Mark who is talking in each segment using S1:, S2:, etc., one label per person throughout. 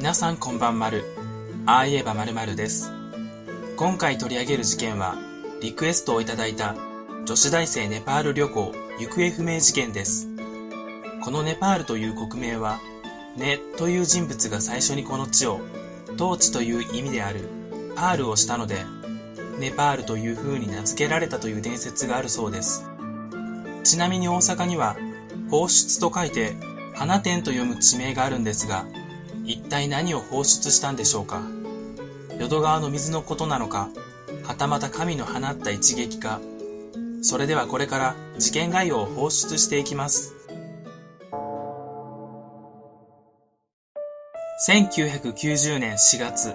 S1: 皆さんこんばんまる。ああ言えばまるまるです。今回取り上げる事件は、リクエストをいただいた女子大生ネパール旅行行方不明事件です。このネパールという国名は、ネという人物が最初にこの地を、統治という意味であるパールをしたので、ネパールという風に名付けられたという伝説があるそうです。ちなみに大阪には、放出と書いて、花店と読む地名があるんですが、一体何を放出したんでしょうか？淀川の水のことなのか、はたまた神の放った一撃か、それではこれから事件概要を放出していきます。1990年4月、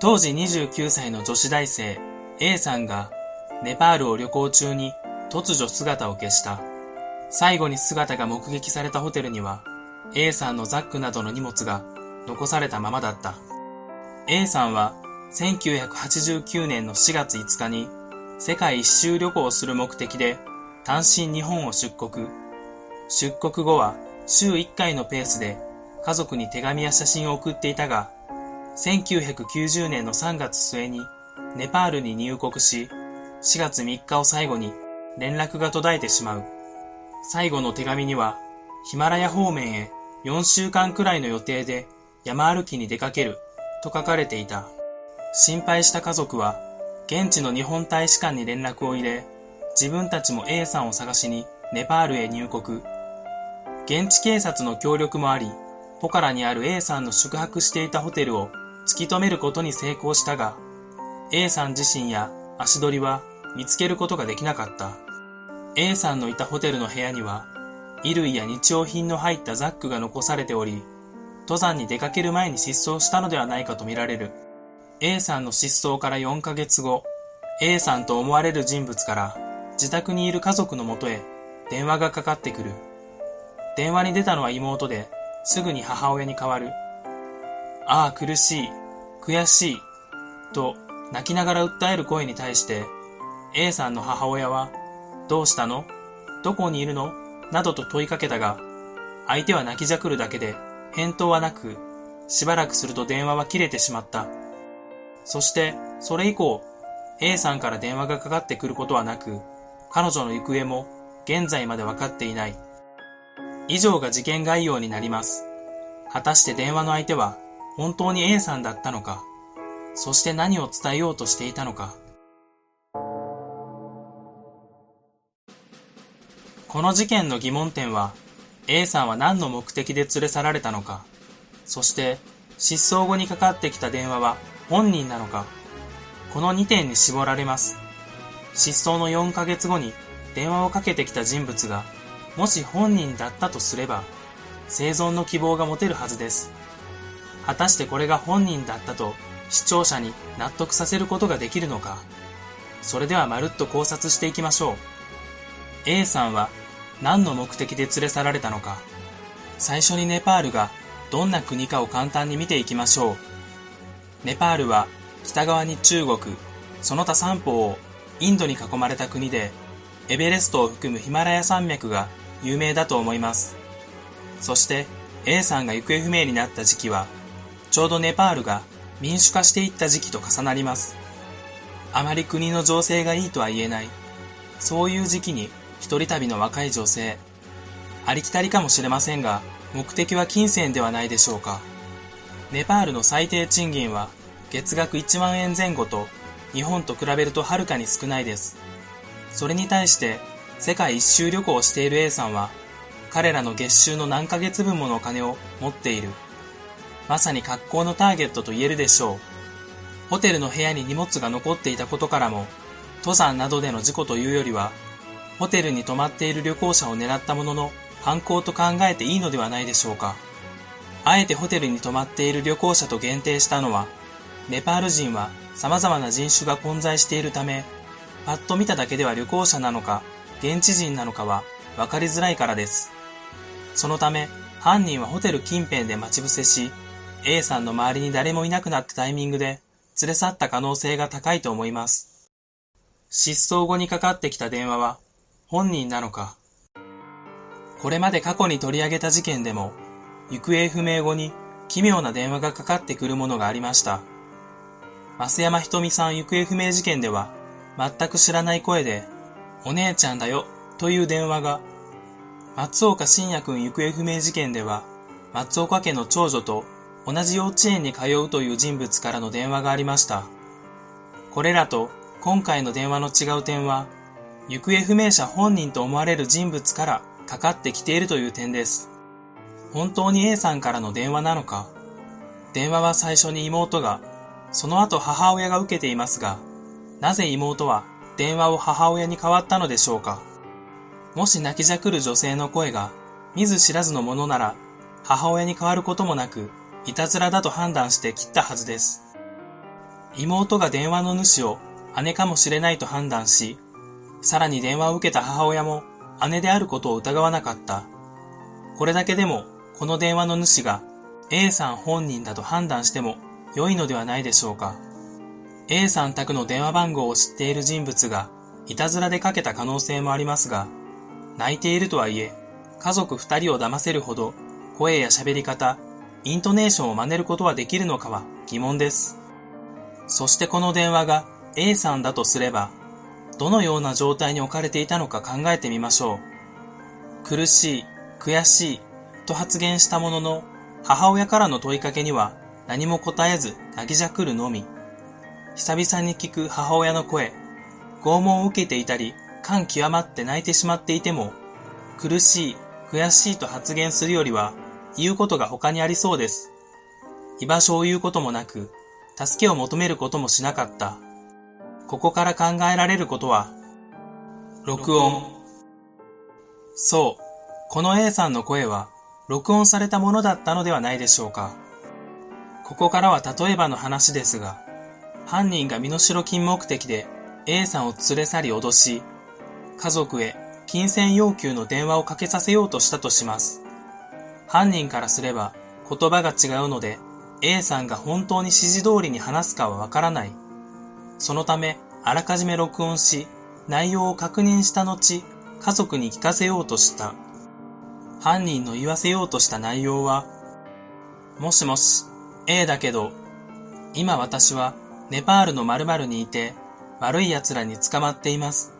S1: 当時29歳の女子大生 A さんがネパールを旅行中に突如姿を消した。最後に姿が目撃されたホテルには A さんのザックなどの荷物が残されたままだった。A さんは1989年の4月5日に世界一周旅行をする目的で単身日本を出国。出国後は週1回のペースで家族に手紙や写真を送っていたが、1990年の3月末にネパールに入国し、4月3日を最後に連絡が途絶えてしまう。最後の手紙には、ヒマラヤ方面へ4週間くらいの予定で山歩きに出かけると書かれていた。心配した家族は、現地の日本大使館に連絡を入れ、自分たちも A さんを探しにネパールへ入国。現地警察の協力もあり、ポカラにある A さんの宿泊していたホテルを突き止めることに成功したが、A さん自身や足取りは見つけることができなかった。A さんのいたホテルの部屋には、衣類や日用品の入ったザックが残されており、登山に出かける前に失踪したのではないかとみられる。A さんの失踪から4ヶ月後、A さんと思われる人物から自宅にいる家族のもとへ電話がかかってくる。電話に出たのは妹で、すぐに母親に代わる。ああ、苦しい、悔しい、と泣きながら訴える声に対して、A さんの母親は、どうしたの？どこにいるの？などと問いかけたが、相手は泣きじゃくるだけで返答はなく、しばらくすると電話は切れてしまった。そして、それ以降、A さんから電話がかかってくることはなく、彼女の行方も現在まで分かっていない。以上が事件概要になります。果たして電話の相手は本当に A さんだったのか、そして何を伝えようとしていたのか？この事件の疑問点は、A さんは何の目的で連れ去られたのか、そして失踪後にかかってきた電話は本人なのか、この2点に絞られます。失踪の4ヶ月後に電話をかけてきた人物が、もし本人だったとすれば、生存の希望が持てるはずです。果たしてこれが本人だったと視聴者に納得させることができるのか。それではまるっと考察していきましょう。A さんは何の目的で連れ去られたのか。最初にネパールがどんな国かを簡単に見ていきましょう。ネパールは北側に中国、その他三方をインドに囲まれた国で、エベレストを含むヒマラヤ山脈が有名だと思います。そして A さんが行方不明になった時期は、ちょうどネパールが民主化していった時期と重なります。あまり国の情勢がいいとは言えない。そういう時期に一人旅の若い女性。ありきたりかもしれませんが、目的は金銭ではないでしょうか。ネパールの最低賃金は月額1万円前後と日本と比べるとはるかに少ないです。それに対して世界一周旅行をしている A さんは彼らの月収の何ヶ月分ものお金を持っている。まさに格好のターゲットと言えるでしょう。ホテルの部屋に荷物が残っていたことからも、登山などでの事故というよりは、ホテルに泊まっている旅行者を狙ったものの犯行と考えていいのではないでしょうか。あえてホテルに泊まっている旅行者と限定したのは、ネパール人は様々な人種が混在しているため、パッと見ただけでは旅行者なのか、現地人なのかは分かりづらいからです。そのため、犯人はホテル近辺で待ち伏せし、A さんの周りに誰もいなくなったタイミングで連れ去った可能性が高いと思います。失踪後にかかってきた電話は本人なのか。これまで過去に取り上げた事件でも、行方不明後に奇妙な電話がかかってくるものがありました。増山ひとみさん行方不明事件では、全く知らない声で、お姉ちゃんだよ、という電話が、松岡信也くん行方不明事件では、松岡家の長女と同じ幼稚園に通うという人物からの電話がありました。これらと今回の電話の違う点は、行方不明者本人と思われる人物からかかってきているという点です。本当に A さんからの電話なのか？電話は最初に妹が、その後母親が受けていますが、なぜ妹は電話を母親に変わったのでしょうか？もし泣きじゃくる女性の声が見ず知らずのものなら母親に変わることもなくいたずらだと判断して切ったはずです。妹が電話の主を姉かもしれないと判断し、さらに電話を受けた母親も姉であることを疑わなかった。これだけでもこの電話の主が A さん本人だと判断しても良いのではないでしょうか。A さん宅の電話番号を知っている人物がいたずらでかけた可能性もありますが、泣いているとはいえ、家族二人を騙せるほど声や喋り方、イントネーションを真似ることはできるのかは疑問です。そしてこの電話が A さんだとすれば、どのような状態に置かれていたのか考えてみましょう。苦しい、悔しい、と発言したものの、母親からの問いかけには何も答えず泣きじゃくるのみ。久々に聞く母親の声、拷問を受けていたり、感極まって泣いてしまっていても、苦しい、悔しいと発言するよりは、言うことが他にありそうです。居場所を言うこともなく、助けを求めることもしなかった。ここから考えられることは、録音。そう、この A さんの声は、録音されたものだったのではないでしょうか。ここからは例えばの話ですが、犯人が身代金目的で A さんを連れ去り脅し、家族へ金銭要求の電話をかけさせようとしたとします。犯人からすれば言葉が違うので A さんが本当に指示通りに話すかはわからない。そのため、あらかじめ録音し、内容を確認した後、家族に聞かせようとした。犯人の言わせようとした内容は、もしもし、A だけど、今私はネパールの〇〇にいて、悪い奴らに捕まっています。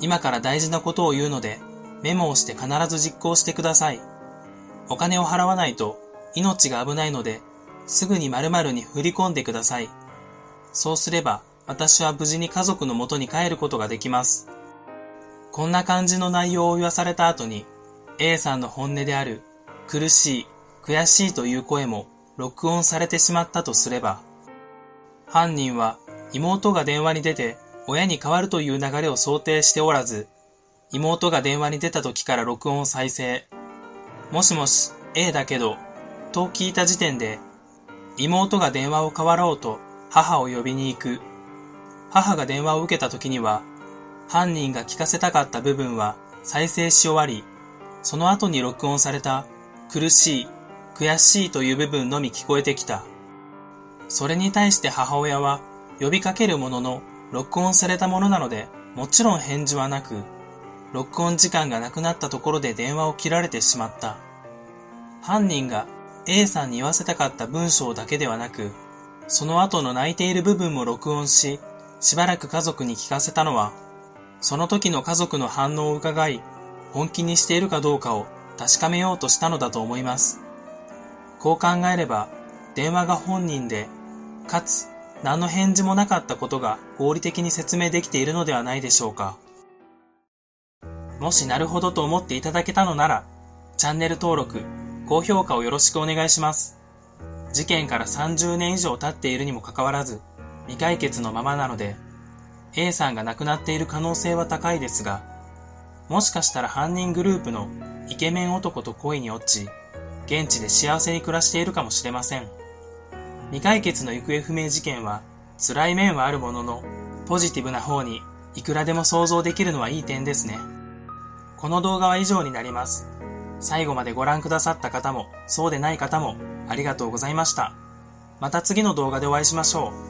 S1: 今から大事なことを言うので、メモをして必ず実行してください。お金を払わないと命が危ないので、すぐに〇〇に振り込んでください。そうすれば、私は無事に家族の元に帰ることができます。こんな感じの内容を言わされた後に、A さんの本音である苦しい、悔しいという声も録音されてしまったとすれば、犯人は妹が電話に出て親に変わるという流れを想定しておらず、妹が電話に出た時から録音を再生。もしもし、A だけど、と聞いた時点で、妹が電話を変わろうと母を呼びに行く。母が電話を受けた時には、犯人が聞かせたかった部分は再生し終わり、その後に録音された苦しい、悔しいという部分のみ聞こえてきた。それに対して母親は呼びかけるものの録音されたものなのでもちろん返事はなく、録音時間がなくなったところで電話を切られてしまった。犯人が A さんに言わせたかった文章だけではなく、その後の泣いている部分も録音し、しばらく家族に聞かせたのは、その時の家族の反応を伺い、本気にしているかどうかを確かめようとしたのだと思います。こう考えれば、電話が本人で、かつ何の返事もなかったことが合理的に説明できているのではないでしょうか。もしなるほどと思っていただけたのなら、チャンネル登録、高評価をよろしくお願いします。事件から30年以上経っているにもかかわらず、未解決のままなので、A さんが亡くなっている可能性は高いですが、もしかしたら犯人グループのイケメン男と恋に落ち、現地で幸せに暮らしているかもしれません。未解決の行方不明事件は辛い面はあるものの、ポジティブな方にいくらでも想像できるのはいい点ですね。この動画は以上になります。最後までご覧くださった方も、そうでない方もありがとうございました。また次の動画でお会いしましょう。